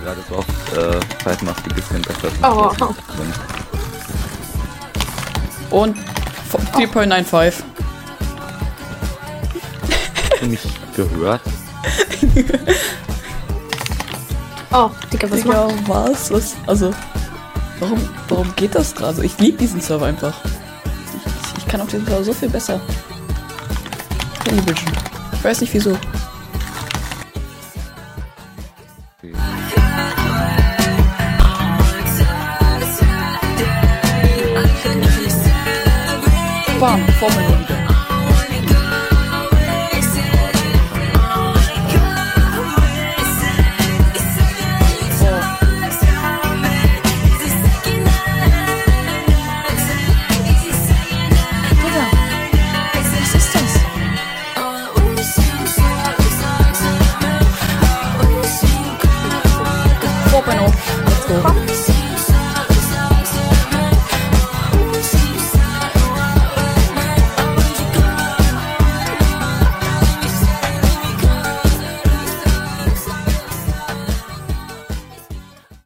gerade so oft äh, Zeitmaske ein bisschen besser. Oh. Und 3.95. Hast du mich gehört? Oh, Digga, was Digga, was? Was? Also, warum, warum geht das gerade? Ich liebe diesen Server einfach. Ich, ich, ich kann auf diesem Server so viel besser. Television. Ich weiß nicht wieso. Exactly. Bam, Formel wieder. Francisco.